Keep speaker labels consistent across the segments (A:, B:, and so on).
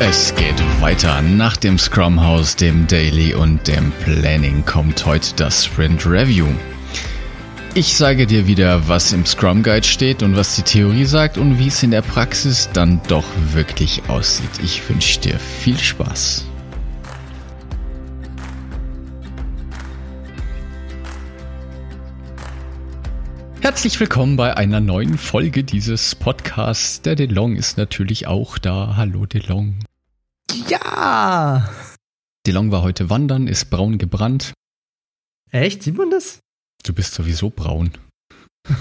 A: Es geht weiter. Nach dem Scrum House, dem Daily und dem Planning kommt heute das Sprint Review. Ich sage dir wieder, was im Scrum Guide steht und was die Theorie sagt und wie es in der Praxis dann doch wirklich aussieht. Ich wünsche dir viel Spaß. Herzlich willkommen bei einer neuen Folge dieses Podcasts. Der DeLong ist natürlich auch da. Hallo DeLong.
B: Ja!
A: DeLong war heute wandern, ist braun gebrannt.
B: Echt? Sieht man das?
A: Du bist sowieso braun.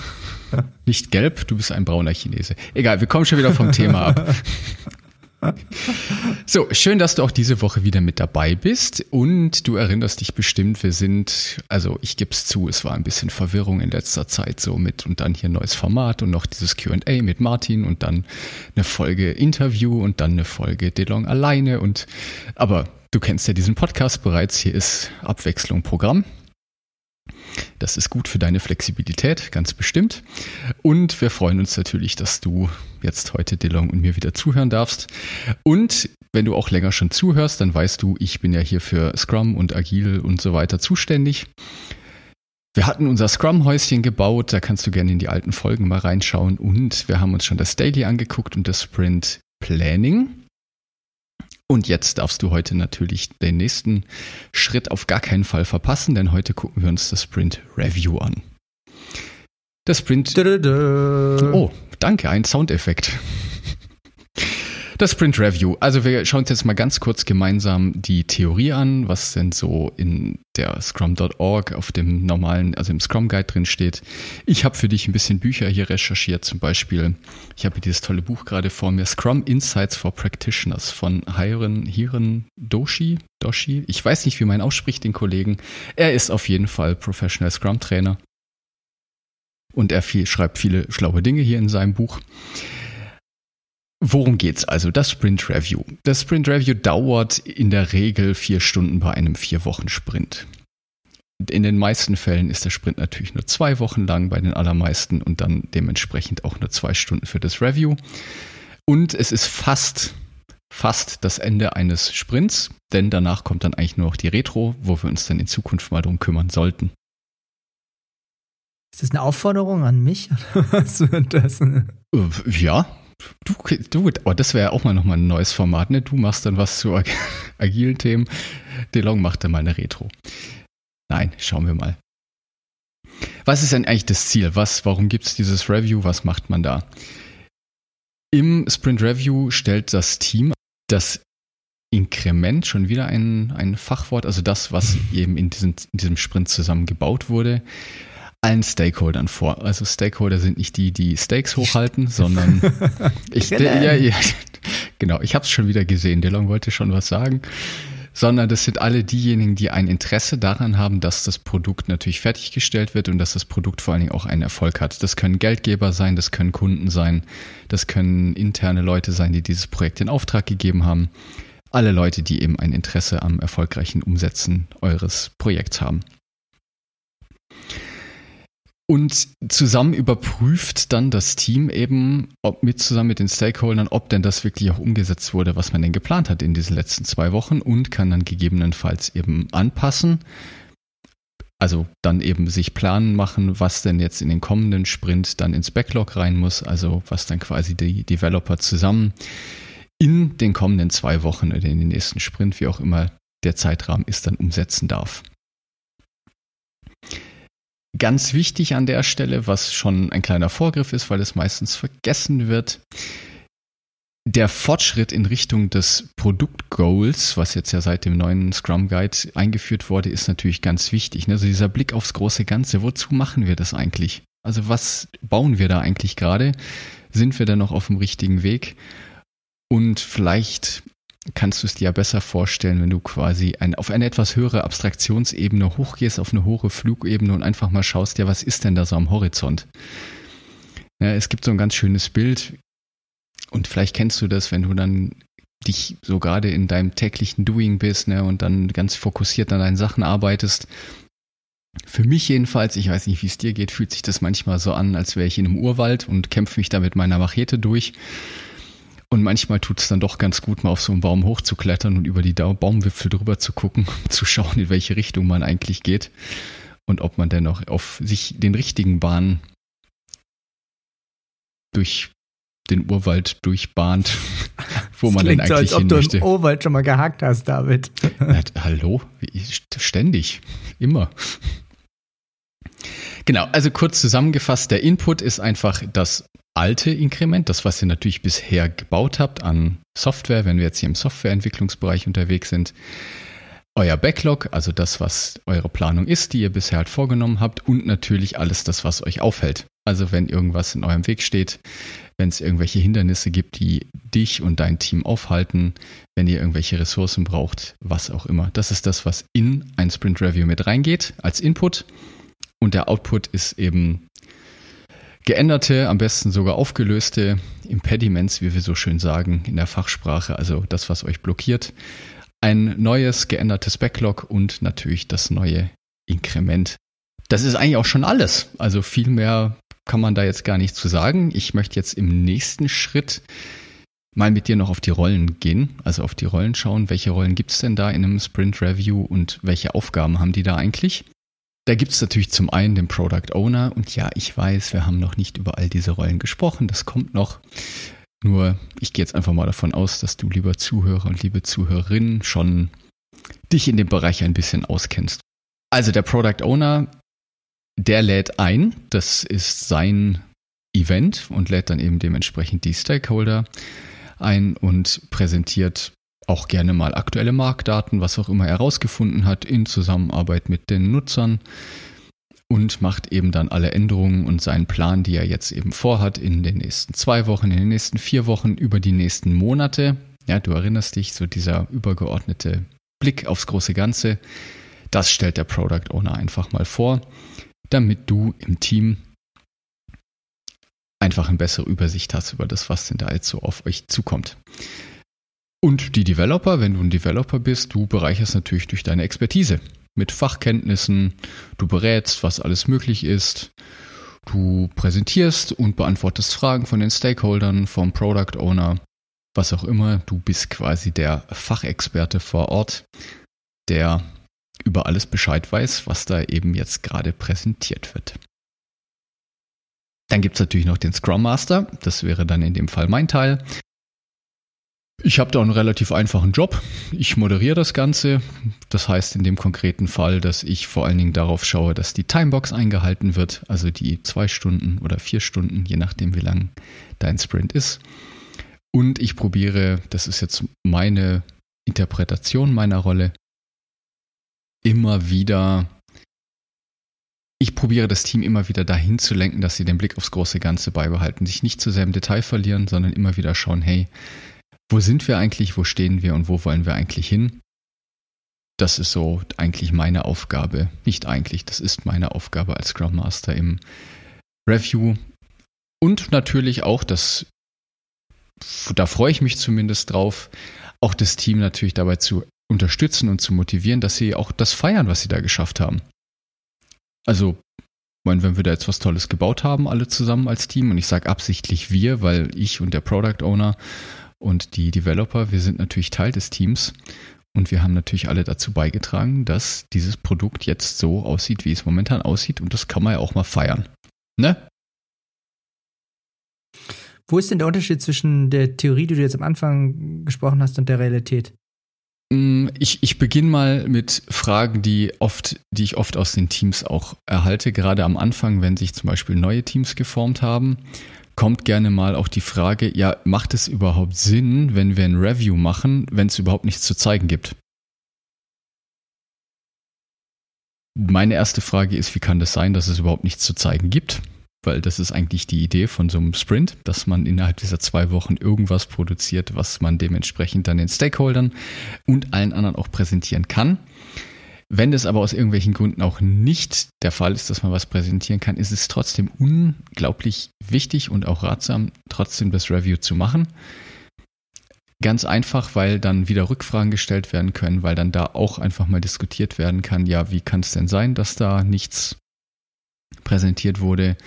A: Nicht gelb, du bist ein brauner Chinese. Egal, wir kommen schon wieder vom Thema ab. So, schön, dass du auch diese Woche wieder mit dabei bist und du erinnerst dich bestimmt, wir sind, also ich gebe es zu, es war ein bisschen Verwirrung in letzter Zeit so mit und dann hier neues Format und noch dieses Q&A mit Martin und dann eine Folge Interview und dann eine Folge DeLong alleine und, aber du kennst ja diesen Podcast bereits, hier ist Abwechslung Programm. Das ist gut für deine Flexibilität, ganz bestimmt. Und wir freuen uns natürlich, dass du jetzt heute DeLong und mir wieder zuhören darfst. Und wenn du auch länger schon zuhörst, dann weißt du, ich bin ja hier für Scrum und Agile und so weiter zuständig. Wir hatten unser Scrum-Häuschen gebaut, da kannst du gerne in die alten Folgen mal reinschauen. Und wir haben uns schon das Daily angeguckt und das Sprint Planning. Und jetzt darfst du heute natürlich den nächsten Schritt auf gar keinen Fall verpassen, denn heute gucken wir uns das Sprint Review an. Das Sprint. Oh, danke, ein Soundeffekt. Das Sprint Review. Also wir schauen uns jetzt mal ganz kurz gemeinsam die Theorie an, was denn so in der Scrum.org auf dem normalen, also im Scrum Guide drin steht. Ich habe für dich ein bisschen Bücher hier recherchiert, zum Beispiel, ich habe dieses tolle Buch gerade vor mir, Scrum Insights for Practitioners von Hiren, Hiren Doshi, Doshi. Ich weiß nicht, wie man ausspricht, den Kollegen. Er ist auf jeden Fall Professional Scrum Trainer. Und er viel, schreibt viele schlaue Dinge hier in seinem Buch. Worum geht's also? Das Sprint Review. Das Sprint Review dauert in der Regel vier Stunden bei einem vier Wochen Sprint. In den meisten Fällen ist der Sprint natürlich nur zwei Wochen lang, bei den allermeisten und dann dementsprechend auch nur zwei Stunden für das Review. Und es ist fast, fast das Ende eines Sprints, denn danach kommt dann eigentlich nur noch die Retro, wo wir uns dann in Zukunft mal drum kümmern sollten.
B: Ist das eine Aufforderung an mich?
A: Äh, ja, Du, du, oh, das wäre auch mal nochmal ein neues Format, ne? Du machst dann was zu ag agilen Themen. DeLong macht dann mal eine Retro. Nein, schauen wir mal. Was ist denn eigentlich das Ziel? Was, warum gibt es dieses Review? Was macht man da? Im Sprint Review stellt das Team das Inkrement, schon wieder ein, ein Fachwort, also das, was eben in diesem, in diesem Sprint zusammengebaut wurde, allen Stakeholdern vor. Also Stakeholder sind nicht die, die Stakes hochhalten, sondern ich, ja, ja, genau, ich habe es schon wieder gesehen. DeLong wollte schon was sagen. Sondern das sind alle diejenigen, die ein Interesse daran haben, dass das Produkt natürlich fertiggestellt wird und dass das Produkt vor allen Dingen auch einen Erfolg hat. Das können Geldgeber sein, das können Kunden sein, das können interne Leute sein, die dieses Projekt in Auftrag gegeben haben. Alle Leute, die eben ein Interesse am erfolgreichen Umsetzen eures Projekts haben. Und zusammen überprüft dann das Team eben, ob mit zusammen mit den Stakeholdern, ob denn das wirklich auch umgesetzt wurde, was man denn geplant hat in diesen letzten zwei Wochen und kann dann gegebenenfalls eben anpassen. Also dann eben sich planen machen, was denn jetzt in den kommenden Sprint dann ins Backlog rein muss, also was dann quasi die Developer zusammen in den kommenden zwei Wochen oder in den nächsten Sprint, wie auch immer der Zeitrahmen ist, dann umsetzen darf. Ganz wichtig an der Stelle, was schon ein kleiner Vorgriff ist, weil es meistens vergessen wird, der Fortschritt in Richtung des Produktgoals, was jetzt ja seit dem neuen Scrum Guide eingeführt wurde, ist natürlich ganz wichtig. Also dieser Blick aufs große Ganze, wozu machen wir das eigentlich? Also was bauen wir da eigentlich gerade? Sind wir da noch auf dem richtigen Weg? Und vielleicht kannst du es dir ja besser vorstellen, wenn du quasi ein, auf eine etwas höhere Abstraktionsebene hochgehst, auf eine hohe Flugebene und einfach mal schaust, ja, was ist denn da so am Horizont? Ja, es gibt so ein ganz schönes Bild und vielleicht kennst du das, wenn du dann dich so gerade in deinem täglichen Doing bist ne, und dann ganz fokussiert an deinen Sachen arbeitest. Für mich jedenfalls, ich weiß nicht, wie es dir geht, fühlt sich das manchmal so an, als wäre ich in einem Urwald und kämpfe mich da mit meiner Machete durch. Und manchmal tut es dann doch ganz gut, mal auf so einen Baum hochzuklettern und über die Baumwipfel drüber zu gucken, zu schauen, in welche Richtung man eigentlich geht und ob man denn auch auf sich den richtigen Bahnen durch den Urwald durchbahnt, wo das man denn eigentlich so, als ob hin du
B: im Urwald schon mal gehakt hast, David.
A: Ja, hallo, ständig, immer. Genau, also kurz zusammengefasst, der Input ist einfach das alte Inkrement, das, was ihr natürlich bisher gebaut habt an Software, wenn wir jetzt hier im Softwareentwicklungsbereich unterwegs sind. Euer Backlog, also das, was eure Planung ist, die ihr bisher halt vorgenommen habt und natürlich alles das, was euch aufhält. Also wenn irgendwas in eurem Weg steht, wenn es irgendwelche Hindernisse gibt, die dich und dein Team aufhalten, wenn ihr irgendwelche Ressourcen braucht, was auch immer. Das ist das, was in ein Sprint Review mit reingeht als Input. Und der Output ist eben geänderte, am besten sogar aufgelöste Impediments, wie wir so schön sagen in der Fachsprache, also das, was euch blockiert. Ein neues, geändertes Backlog und natürlich das neue Inkrement. Das ist eigentlich auch schon alles. Also viel mehr kann man da jetzt gar nicht zu sagen. Ich möchte jetzt im nächsten Schritt mal mit dir noch auf die Rollen gehen, also auf die Rollen schauen. Welche Rollen gibt es denn da in einem Sprint Review und welche Aufgaben haben die da eigentlich? Da gibt es natürlich zum einen den Product Owner und ja, ich weiß, wir haben noch nicht über all diese Rollen gesprochen, das kommt noch. Nur ich gehe jetzt einfach mal davon aus, dass du, lieber Zuhörer und liebe Zuhörerin, schon dich in dem Bereich ein bisschen auskennst. Also der Product Owner, der lädt ein, das ist sein Event und lädt dann eben dementsprechend die Stakeholder ein und präsentiert auch gerne mal aktuelle Marktdaten, was auch immer er herausgefunden hat, in Zusammenarbeit mit den Nutzern und macht eben dann alle Änderungen und seinen Plan, die er jetzt eben vorhat, in den nächsten zwei Wochen, in den nächsten vier Wochen, über die nächsten Monate. Ja, du erinnerst dich, so dieser übergeordnete Blick aufs große Ganze, das stellt der Product Owner einfach mal vor, damit du im Team einfach eine bessere Übersicht hast über das, was denn da jetzt so auf euch zukommt. Und die Developer, wenn du ein Developer bist, du bereicherst natürlich durch deine Expertise mit Fachkenntnissen, du berätst, was alles möglich ist, du präsentierst und beantwortest Fragen von den Stakeholdern, vom Product Owner, was auch immer. Du bist quasi der Fachexperte vor Ort, der über alles Bescheid weiß, was da eben jetzt gerade präsentiert wird. Dann gibt es natürlich noch den Scrum Master, das wäre dann in dem Fall mein Teil. Ich habe da einen relativ einfachen Job. Ich moderiere das Ganze. Das heißt in dem konkreten Fall, dass ich vor allen Dingen darauf schaue, dass die Timebox eingehalten wird, also die zwei Stunden oder vier Stunden, je nachdem, wie lang dein Sprint ist. Und ich probiere, das ist jetzt meine Interpretation meiner Rolle, immer wieder, ich probiere das Team immer wieder dahin zu lenken, dass sie den Blick aufs große Ganze beibehalten, sich nicht zu sehr im Detail verlieren, sondern immer wieder schauen, hey, wo sind wir eigentlich, wo stehen wir und wo wollen wir eigentlich hin? Das ist so eigentlich meine Aufgabe. Nicht eigentlich, das ist meine Aufgabe als Scrum Master im Review. Und natürlich auch, das, da freue ich mich zumindest drauf, auch das Team natürlich dabei zu unterstützen und zu motivieren, dass sie auch das feiern, was sie da geschafft haben. Also, meine, wenn wir da jetzt was Tolles gebaut haben, alle zusammen als Team, und ich sage absichtlich wir, weil ich und der Product Owner und die Developer, wir sind natürlich Teil des Teams und wir haben natürlich alle dazu beigetragen, dass dieses Produkt jetzt so aussieht, wie es momentan aussieht. Und das kann man ja auch mal feiern. Ne?
B: Wo ist denn der Unterschied zwischen der Theorie, die du jetzt am Anfang gesprochen hast, und der Realität?
A: Mm, ich, ich beginne mal mit Fragen, die oft, die ich oft aus den Teams auch erhalte, gerade am Anfang, wenn sich zum Beispiel neue Teams geformt haben kommt gerne mal auch die Frage, ja, macht es überhaupt Sinn, wenn wir ein Review machen, wenn es überhaupt nichts zu zeigen gibt? Meine erste Frage ist, wie kann das sein, dass es überhaupt nichts zu zeigen gibt? weil das ist eigentlich die Idee von so einem Sprint, dass man innerhalb dieser zwei Wochen irgendwas produziert, was man dementsprechend dann den Stakeholdern und allen anderen auch präsentieren kann. Wenn das aber aus irgendwelchen Gründen auch nicht der Fall ist, dass man was präsentieren kann, ist es trotzdem unglaublich wichtig und auch ratsam, trotzdem das Review zu machen. Ganz einfach, weil dann wieder Rückfragen gestellt werden können, weil dann da auch einfach mal diskutiert werden kann, ja, wie kann es denn sein, dass da nichts präsentiert wurde?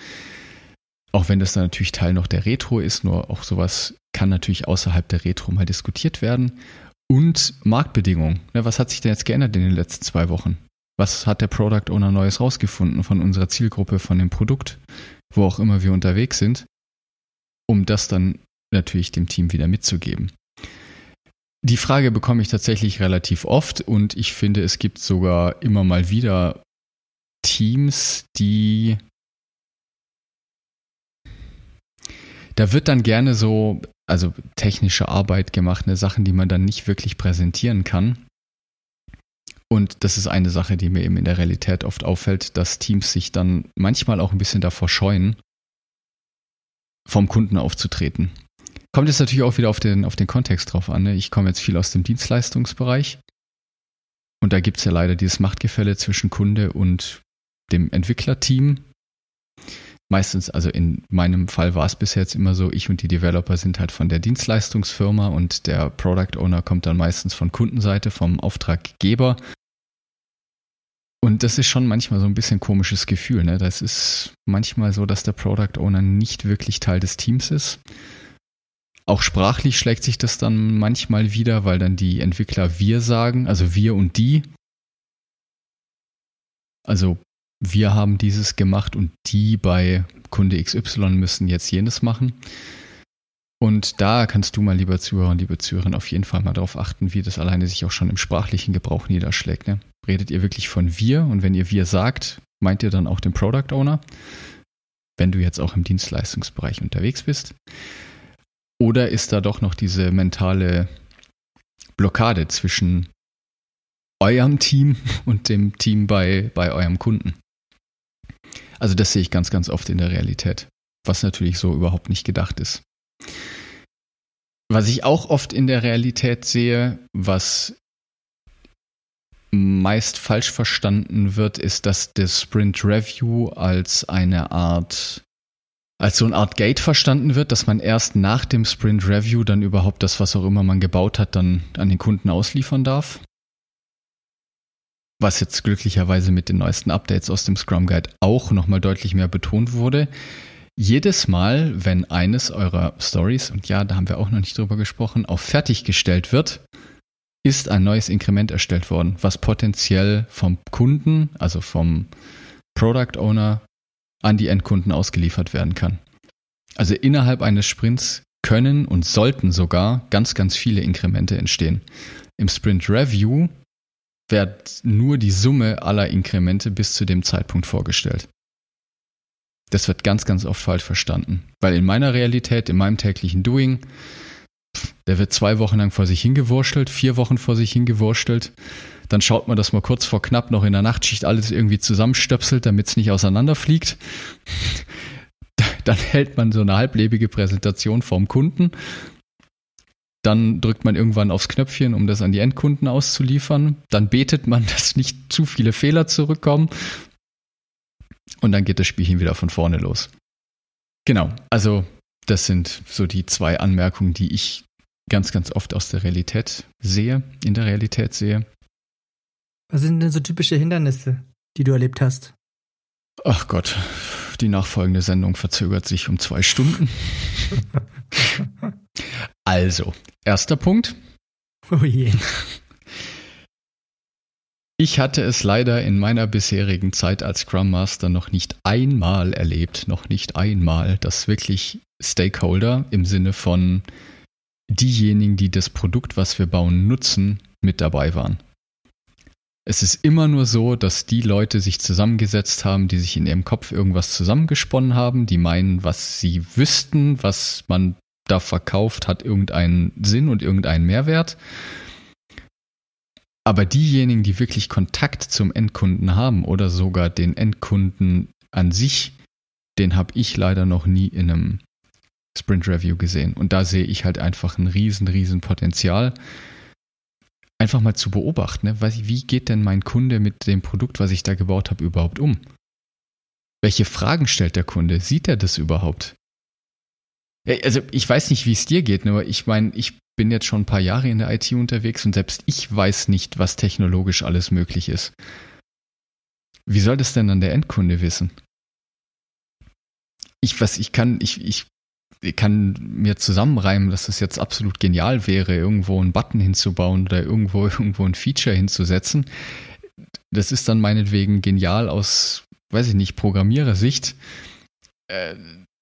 A: Auch wenn das dann natürlich Teil noch der Retro ist, nur auch sowas kann natürlich außerhalb der Retro mal diskutiert werden. Und Marktbedingungen. Ne, was hat sich denn jetzt geändert in den letzten zwei Wochen? Was hat der Product Owner Neues rausgefunden von unserer Zielgruppe, von dem Produkt, wo auch immer wir unterwegs sind, um das dann natürlich dem Team wieder mitzugeben? Die Frage bekomme ich tatsächlich relativ oft und ich finde, es gibt sogar immer mal wieder Teams, die da wird dann gerne so also technische Arbeit gemacht, eine Sachen, die man dann nicht wirklich präsentieren kann. Und das ist eine Sache, die mir eben in der Realität oft auffällt, dass Teams sich dann manchmal auch ein bisschen davor scheuen, vom Kunden aufzutreten. Kommt jetzt natürlich auch wieder auf den, auf den Kontext drauf an. Ne? Ich komme jetzt viel aus dem Dienstleistungsbereich. Und da gibt es ja leider dieses Machtgefälle zwischen Kunde und dem Entwicklerteam meistens, also in meinem Fall war es bisher jetzt immer so, ich und die Developer sind halt von der Dienstleistungsfirma und der Product Owner kommt dann meistens von Kundenseite, vom Auftraggeber. Und das ist schon manchmal so ein bisschen komisches Gefühl. Ne? Das ist manchmal so, dass der Product Owner nicht wirklich Teil des Teams ist. Auch sprachlich schlägt sich das dann manchmal wieder, weil dann die Entwickler wir sagen, also wir und die. Also wir haben dieses gemacht und die bei Kunde XY müssen jetzt jenes machen. Und da kannst du mal, lieber Zuhörer und liebe Zuhörerin, auf jeden Fall mal darauf achten, wie das alleine sich auch schon im sprachlichen Gebrauch niederschlägt. Ne? Redet ihr wirklich von wir und wenn ihr wir sagt, meint ihr dann auch den Product Owner, wenn du jetzt auch im Dienstleistungsbereich unterwegs bist? Oder ist da doch noch diese mentale Blockade zwischen eurem Team und dem Team bei, bei eurem Kunden? Also das sehe ich ganz, ganz oft in der Realität, was natürlich so überhaupt nicht gedacht ist. Was ich auch oft in der Realität sehe, was meist falsch verstanden wird, ist, dass das Sprint Review als eine Art, als so eine Art Gate verstanden wird, dass man erst nach dem Sprint Review dann überhaupt das, was auch immer man gebaut hat, dann an den Kunden ausliefern darf was jetzt glücklicherweise mit den neuesten Updates aus dem Scrum Guide auch nochmal deutlich mehr betont wurde. Jedes Mal, wenn eines eurer Stories, und ja, da haben wir auch noch nicht drüber gesprochen, auf fertiggestellt wird, ist ein neues Inkrement erstellt worden, was potenziell vom Kunden, also vom Product Owner, an die Endkunden ausgeliefert werden kann. Also innerhalb eines Sprints können und sollten sogar ganz, ganz viele Inkremente entstehen. Im Sprint Review wird nur die Summe aller Inkremente bis zu dem Zeitpunkt vorgestellt. Das wird ganz, ganz oft falsch verstanden. Weil in meiner Realität, in meinem täglichen Doing, der wird zwei Wochen lang vor sich hingewurschtelt, vier Wochen vor sich hingewurschtelt. Dann schaut man, dass man kurz vor knapp noch in der Nachtschicht alles irgendwie zusammenstöpselt, damit es nicht auseinanderfliegt. Dann hält man so eine halblebige Präsentation vorm Kunden dann drückt man irgendwann aufs Knöpfchen, um das an die Endkunden auszuliefern. Dann betet man, dass nicht zu viele Fehler zurückkommen. Und dann geht das Spielchen wieder von vorne los. Genau, also das sind so die zwei Anmerkungen, die ich ganz, ganz oft aus der Realität sehe, in der Realität sehe.
B: Was sind denn so typische Hindernisse, die du erlebt hast?
A: Ach Gott, die nachfolgende Sendung verzögert sich um zwei Stunden. also, erster Punkt. Oh je. Ich hatte es leider in meiner bisherigen Zeit als Scrum Master noch nicht einmal erlebt, noch nicht einmal, dass wirklich Stakeholder im Sinne von diejenigen, die das Produkt, was wir bauen, nutzen, mit dabei waren. Es ist immer nur so, dass die Leute sich zusammengesetzt haben, die sich in ihrem Kopf irgendwas zusammengesponnen haben, die meinen, was sie wüssten, was man da verkauft, hat irgendeinen Sinn und irgendeinen Mehrwert. Aber diejenigen, die wirklich Kontakt zum Endkunden haben oder sogar den Endkunden an sich den habe ich leider noch nie in einem Sprint Review gesehen. Und da sehe ich halt einfach ein riesen, riesen Potenzial. Einfach mal zu beobachten, ne? wie geht denn mein Kunde mit dem Produkt, was ich da gebaut habe, überhaupt um? Welche Fragen stellt der Kunde? Sieht er das überhaupt? Also ich weiß nicht, wie es dir geht, aber ich meine, ich bin jetzt schon ein paar Jahre in der IT unterwegs und selbst ich weiß nicht, was technologisch alles möglich ist. Wie soll das denn dann der Endkunde wissen? Ich, was, ich kann, ich, ich kann mir zusammenreimen, dass es jetzt absolut genial wäre, irgendwo einen Button hinzubauen oder irgendwo, irgendwo ein Feature hinzusetzen. Das ist dann meinetwegen genial aus, weiß ich nicht, Programmierersicht. Äh,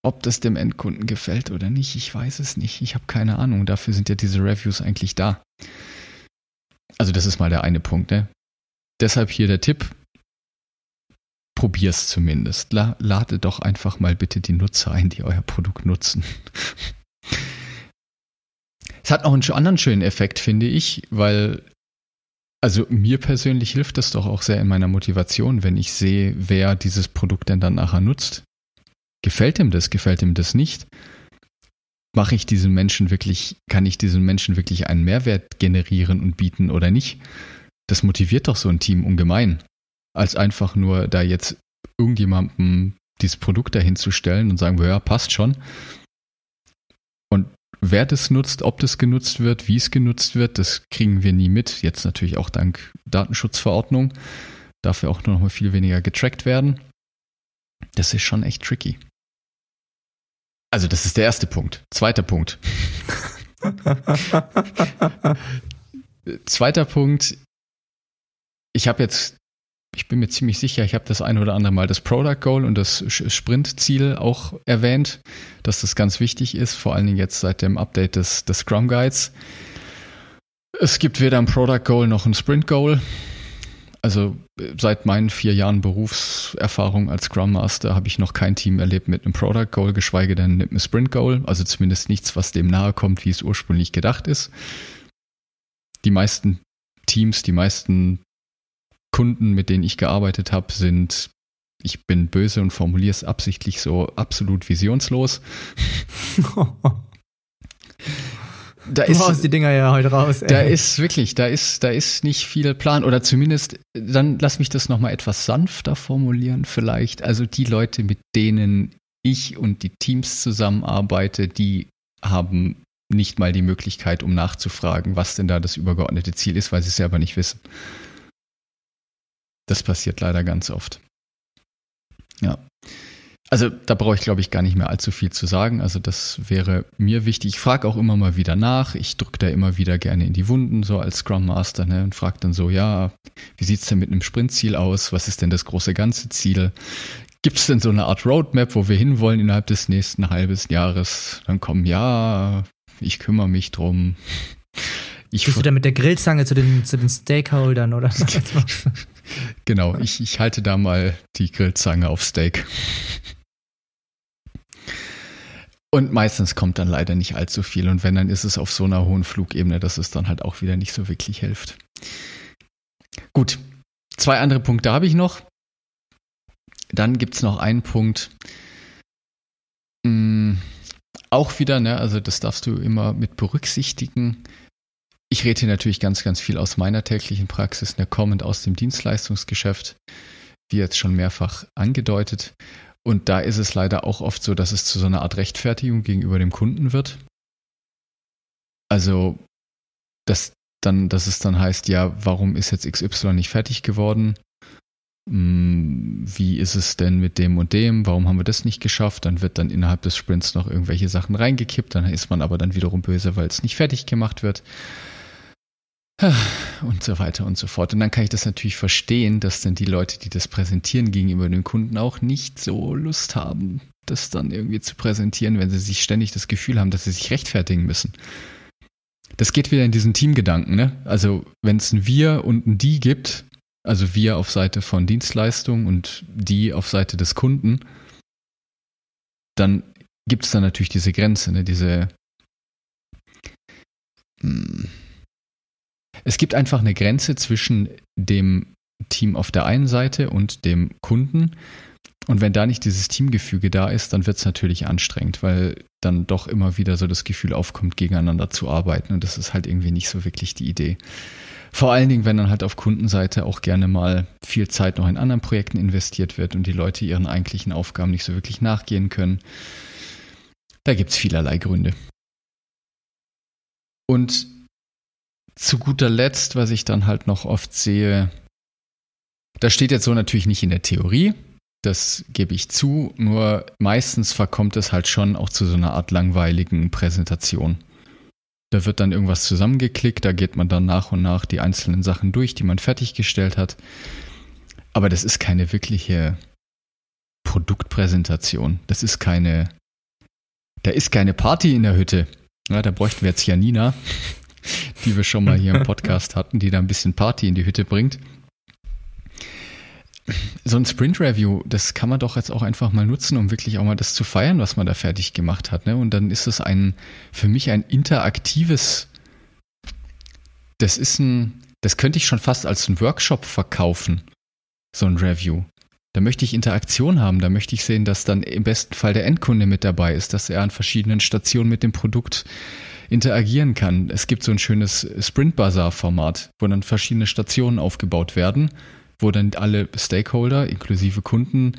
A: ob das dem Endkunden gefällt oder nicht, ich weiß es nicht. Ich habe keine Ahnung. Dafür sind ja diese Reviews eigentlich da. Also das ist mal der eine Punkt. Ne? Deshalb hier der Tipp. Probier's zumindest. La lade doch einfach mal bitte die Nutzer ein, die euer Produkt nutzen. es hat auch einen anderen schönen Effekt, finde ich, weil also mir persönlich hilft das doch auch sehr in meiner Motivation, wenn ich sehe, wer dieses Produkt denn dann nachher nutzt. Gefällt ihm das? Gefällt ihm das nicht? Mache ich diesen Menschen wirklich, kann ich diesen Menschen wirklich einen Mehrwert generieren und bieten oder nicht? Das motiviert doch so ein Team ungemein, als einfach nur da jetzt irgendjemandem dieses Produkt dahin zu stellen und sagen, ja, passt schon. Und wer das nutzt, ob das genutzt wird, wie es genutzt wird, das kriegen wir nie mit. Jetzt natürlich auch dank Datenschutzverordnung. Darf ja auch noch mal viel weniger getrackt werden. Das ist schon echt tricky. Also das ist der erste Punkt. Zweiter Punkt. Zweiter Punkt. Ich habe jetzt, ich bin mir ziemlich sicher, ich habe das ein oder andere Mal das Product Goal und das Sprint-Ziel auch erwähnt, dass das ganz wichtig ist, vor allen Dingen jetzt seit dem Update des, des Scrum Guides. Es gibt weder ein Product Goal noch ein Sprint Goal also seit meinen vier Jahren Berufserfahrung als Scrum Master habe ich noch kein Team erlebt mit einem Product Goal, geschweige denn mit einem Sprint Goal. Also zumindest nichts, was dem nahe kommt, wie es ursprünglich gedacht ist. Die meisten Teams, die meisten Kunden, mit denen ich gearbeitet habe, sind, ich bin böse und formuliere es absichtlich so absolut visionslos.
B: da du ist, haust die Dinger ja heute raus.
A: Ey. Da ist wirklich, da ist, da ist nicht viel Plan oder zumindest, dann lass mich das nochmal etwas sanfter formulieren vielleicht. Also die Leute, mit denen ich und die Teams zusammenarbeite, die haben nicht mal die Möglichkeit, um nachzufragen, was denn da das übergeordnete Ziel ist, weil sie es selber nicht wissen. Das passiert leider ganz oft. Ja. Also da brauche ich, glaube ich, gar nicht mehr allzu viel zu sagen. Also das wäre mir wichtig. Ich frage auch immer mal wieder nach. Ich drücke da immer wieder gerne in die Wunden, so als Scrum Master, ne, und frage dann so, ja, wie sieht's denn mit einem Sprintziel aus? Was ist denn das große ganze Ziel? Gibt es denn so eine Art Roadmap, wo wir hinwollen innerhalb des nächsten halbes Jahres? Dann kommen, ja, ich kümmere mich drum.
B: Ich Bist du da mit der Grillzange zu den, zu den Stakeholdern oder
A: genau, ich, ich halte da mal die Grillzange auf Steak. Und meistens kommt dann leider nicht allzu viel. Und wenn, dann ist es auf so einer hohen Flugebene, dass es dann halt auch wieder nicht so wirklich hilft. Gut, zwei andere Punkte habe ich noch. Dann gibt es noch einen Punkt. Mh, hm, auch wieder, ne, also das darfst du immer mit berücksichtigen. Ich rede hier natürlich ganz, ganz viel aus meiner täglichen Praxis, ne, kommend aus dem Dienstleistungsgeschäft, wie jetzt schon mehrfach angedeutet. Und da ist es leider auch oft so, dass es zu so einer Art Rechtfertigung gegenüber dem Kunden wird. Also, dass dann, dass es dann heißt, ja, warum ist jetzt XY nicht fertig geworden? Hm, wie ist es denn mit dem und dem? Warum haben wir das nicht geschafft? Dann wird dann innerhalb des Sprints noch irgendwelche Sachen reingekippt. Dann ist man aber dann wiederum böse, weil es nicht fertig gemacht wird und so weiter und so fort. Und dann kann ich das natürlich verstehen, dass dann die Leute, die das präsentieren gegenüber den Kunden auch nicht so Lust haben, das dann irgendwie zu präsentieren, wenn sie sich ständig das Gefühl haben, dass sie sich rechtfertigen müssen. Das geht wieder in diesen Teamgedanken, ne? Also, wenn es ein Wir und ein Die gibt, also wir auf Seite von Dienstleistung und die auf Seite des Kunden, dann gibt es da natürlich diese Grenze, ne? diese, hm, es gibt einfach eine Grenze zwischen dem Team auf der einen Seite und dem Kunden. Und wenn da nicht dieses Teamgefüge da ist, dann wird es natürlich anstrengend, weil dann doch immer wieder so das Gefühl aufkommt, gegeneinander zu arbeiten. Und das ist halt irgendwie nicht so wirklich die Idee. Vor allen Dingen, wenn dann halt auf Kundenseite auch gerne mal viel Zeit noch in anderen Projekten investiert wird und die Leute ihren eigentlichen Aufgaben nicht so wirklich nachgehen können. Da gibt es vielerlei Gründe. Und zu guter Letzt, was ich dann halt noch oft sehe, das steht jetzt so natürlich nicht in der Theorie, das gebe ich zu, nur meistens verkommt es halt schon auch zu so einer Art langweiligen Präsentation. Da wird dann irgendwas zusammengeklickt, da geht man dann nach und nach die einzelnen Sachen durch, die man fertiggestellt hat. Aber das ist keine wirkliche Produktpräsentation. Das ist keine, da ist keine Party in der Hütte. Ja, da bräuchten wir jetzt Janina, die wir schon mal hier im Podcast hatten, die da ein bisschen Party in die Hütte bringt so ein Sprint-Review, das kann man doch jetzt auch einfach mal nutzen, um wirklich auch mal das zu feiern, was man da fertig gemacht hat. Ne? Und dann ist es ein, für mich ein interaktives, das ist ein, das könnte ich schon fast als ein Workshop verkaufen, so ein Review. Da möchte ich Interaktion haben, da möchte ich sehen, dass dann im besten Fall der Endkunde mit dabei ist, dass er an verschiedenen Stationen mit dem Produkt interagieren kann. Es gibt so ein schönes Sprint-Bazaar-Format, wo dann verschiedene Stationen aufgebaut werden wo dann alle Stakeholder, inklusive Kunden,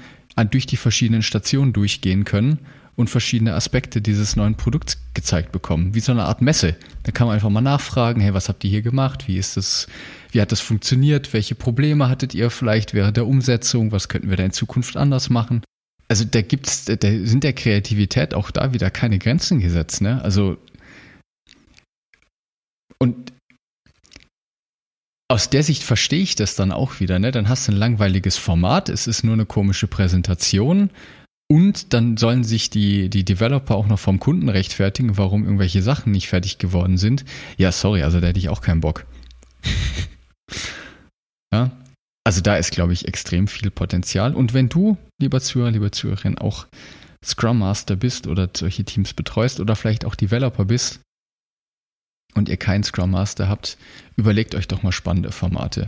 A: durch die verschiedenen Stationen durchgehen können und verschiedene Aspekte dieses neuen Produkts gezeigt bekommen, wie so eine Art Messe. Da kann man einfach mal nachfragen, hey, was habt ihr hier gemacht? Wie ist das, wie hat das funktioniert? Welche Probleme hattet ihr vielleicht während der Umsetzung? Was könnten wir da in Zukunft anders machen? Also da gibt's, da sind der Kreativität auch da wieder keine Grenzen gesetzt, ne? Also und aus der Sicht verstehe ich das dann auch wieder. Ne? Dann hast du ein langweiliges Format, es ist nur eine komische Präsentation und dann sollen sich die, die Developer auch noch vom Kunden rechtfertigen, warum irgendwelche Sachen nicht fertig geworden sind. Ja, sorry, also da hätte ich auch keinen Bock. ja, also da ist, glaube ich, extrem viel Potenzial. Und wenn du, lieber Zuhörer, lieber Zuhörerin, auch Scrum Master bist oder solche Teams betreust oder vielleicht auch Developer bist, und ihr keinen Scrum Master habt, überlegt euch doch mal spannende Formate.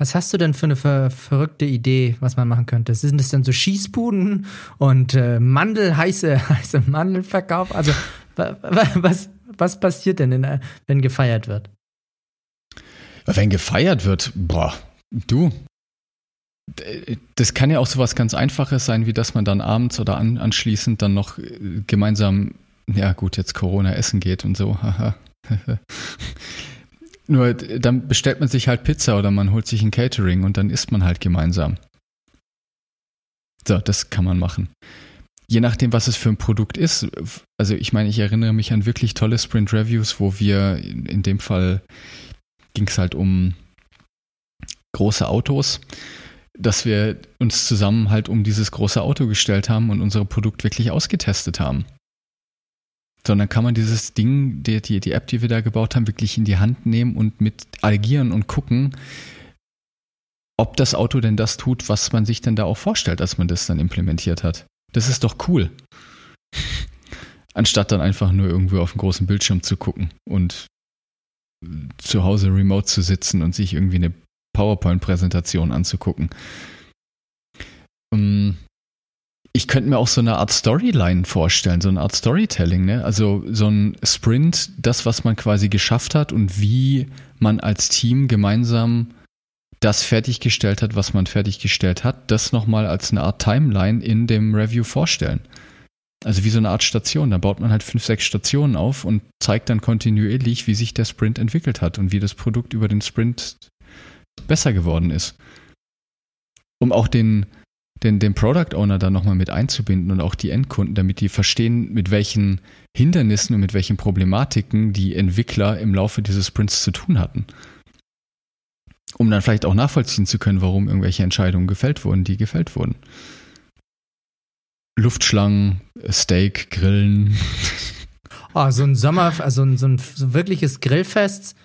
B: Was hast du denn für eine ver verrückte Idee, was man machen könnte? Sind es denn so Schießbuden und äh, Mandel, heiße, heiße Mandelverkauf? Also was, was passiert denn, in, wenn gefeiert wird?
A: Wenn gefeiert wird, boah, du, das kann ja auch so was ganz Einfaches sein, wie dass man dann abends oder an, anschließend dann noch äh, gemeinsam ja gut, jetzt Corona essen geht und so. Nur dann bestellt man sich halt Pizza oder man holt sich ein Catering und dann isst man halt gemeinsam. So, das kann man machen. Je nachdem, was es für ein Produkt ist. Also ich meine, ich erinnere mich an wirklich tolle Sprint Reviews, wo wir in dem Fall ging es halt um große Autos, dass wir uns zusammen halt um dieses große Auto gestellt haben und unser Produkt wirklich ausgetestet haben sondern kann man dieses Ding, die, die, die App, die wir da gebaut haben, wirklich in die Hand nehmen und mit agieren und gucken, ob das Auto denn das tut, was man sich denn da auch vorstellt, als man das dann implementiert hat. Das ist doch cool. Anstatt dann einfach nur irgendwo auf dem großen Bildschirm zu gucken und zu Hause remote zu sitzen und sich irgendwie eine PowerPoint-Präsentation anzugucken. Um, ähm, ich könnte mir auch so eine Art Storyline vorstellen, so eine Art Storytelling, ne? Also so ein Sprint, das, was man quasi geschafft hat und wie man als Team gemeinsam das fertiggestellt hat, was man fertiggestellt hat, das nochmal als eine Art Timeline in dem Review vorstellen. Also wie so eine Art Station. Da baut man halt fünf, sechs Stationen auf und zeigt dann kontinuierlich, wie sich der Sprint entwickelt hat und wie das Produkt über den Sprint besser geworden ist. Um auch den, den, den Product Owner da nochmal mit einzubinden und auch die Endkunden, damit die verstehen, mit welchen Hindernissen und mit welchen Problematiken die Entwickler im Laufe dieses Sprints zu tun hatten. Um dann vielleicht auch nachvollziehen zu können, warum irgendwelche Entscheidungen gefällt wurden, die gefällt wurden. Luftschlangen, Steak, Grillen.
B: Oh, so ein Sommer, also so ein so wirkliches Grillfest,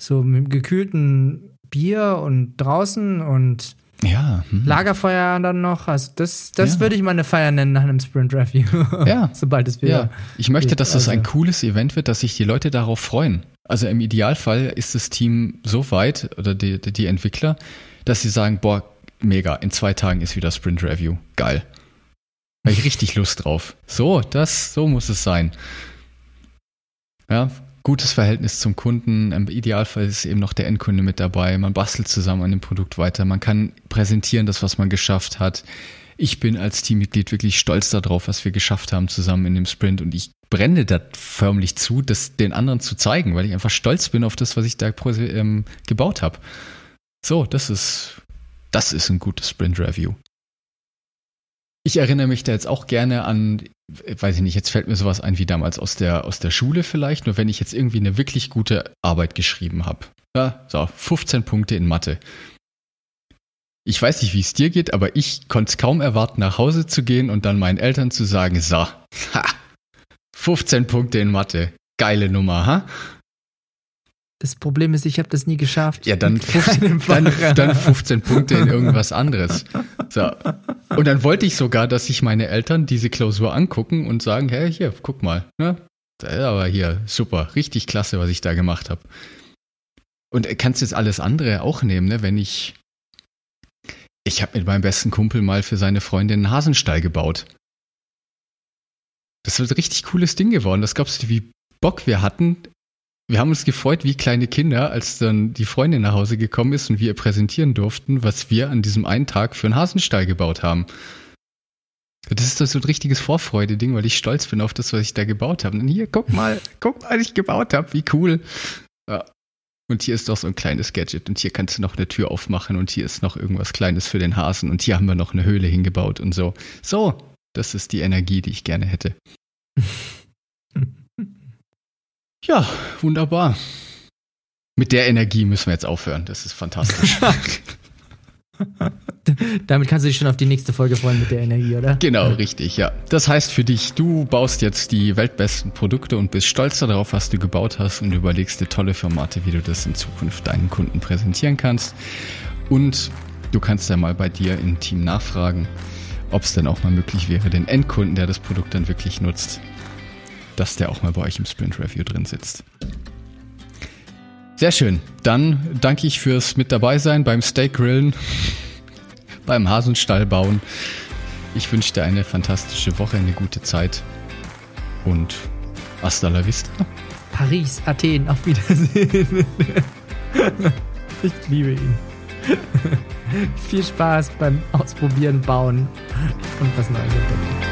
B: so mit gekühlten Bier und draußen und
A: ja.
B: Hm. Lagerfeuer dann noch. Also das, das ja. würde ich mal eine Feier nennen nach einem Sprint Review.
A: Ja.
B: Sobald es wieder. Ja.
A: Ich möchte, dass das ein also cooles Event wird, dass sich die Leute darauf freuen. Also im Idealfall ist das Team so weit oder die, die Entwickler, dass sie sagen, boah, mega. In zwei Tagen ist wieder Sprint Review. Geil. Habe ich richtig Lust drauf. So, das, so muss es sein. Ja, gutes Verhältnis zum Kunden. Im Idealfall ist eben noch der Endkunde mit dabei. Man bastelt zusammen an dem Produkt weiter. Man kann präsentieren, das, was man geschafft hat. Ich bin als Teammitglied wirklich stolz darauf, was wir geschafft haben zusammen in dem Sprint und ich brenne da förmlich zu, das den anderen zu zeigen, weil ich einfach stolz bin auf das, was ich da ähm, gebaut habe. So, das ist, das ist ein gutes Sprint Review. Ich erinnere mich da jetzt auch gerne an, weiß ich nicht, jetzt fällt mir sowas ein wie damals aus der, aus der Schule vielleicht, nur wenn ich jetzt irgendwie eine wirklich gute Arbeit geschrieben habe. Ja, so, 15 Punkte in Mathe. Ich weiß nicht, wie es dir geht, aber ich konnte es kaum erwarten, nach Hause zu gehen und dann meinen Eltern zu sagen, so, ha, 15 Punkte in Mathe. Geile Nummer, ha?
B: Das Problem ist, ich habe das nie geschafft.
A: Ja, dann 15, dann, dann 15 Punkte in irgendwas anderes. So. Und dann wollte ich sogar, dass sich meine Eltern diese Klausur angucken und sagen, hey, hier, guck mal. Ne? Aber hier, super, richtig klasse, was ich da gemacht habe. Und kannst jetzt alles andere auch nehmen, ne? wenn ich ich habe mit meinem besten Kumpel mal für seine Freundin einen Hasenstall gebaut. Das ist ein richtig cooles Ding geworden. Das glaubst du, wie Bock wir hatten. Wir haben uns gefreut wie kleine Kinder, als dann die Freundin nach Hause gekommen ist und wir ihr präsentieren durften, was wir an diesem einen Tag für einen Hasenstall gebaut haben. Das ist so ein richtiges Vorfreude-Ding, weil ich stolz bin auf das, was ich da gebaut habe. Und hier, guck mal, guck mal, was ich gebaut habe, wie cool. Ja. Und hier ist doch so ein kleines Gadget und hier kannst du noch eine Tür aufmachen und hier ist noch irgendwas Kleines für den Hasen und hier haben wir noch eine Höhle hingebaut und so. So, das ist die Energie, die ich gerne hätte. ja, wunderbar. Mit der Energie müssen wir jetzt aufhören. Das ist fantastisch.
B: Damit kannst du dich schon auf die nächste Folge freuen mit der Energie, oder?
A: Genau, richtig, ja. Das heißt für dich, du baust jetzt die weltbesten Produkte und bist stolz darauf, was du gebaut hast und überlegst dir tolle Formate, wie du das in Zukunft deinen Kunden präsentieren kannst. Und du kannst ja mal bei dir im Team nachfragen, ob es denn auch mal möglich wäre, den Endkunden, der das Produkt dann wirklich nutzt, dass der auch mal bei euch im Sprint Review drin sitzt. Sehr schön. Dann danke ich fürs mit dabei sein beim Steak Grillen, beim Hasenstall bauen. Ich wünsche dir eine fantastische Woche, eine gute Zeit und hasta la vista.
B: Paris, Athen, auf Wiedersehen. ich liebe ihn. Viel Spaß beim Ausprobieren, Bauen und was Neues entdecken.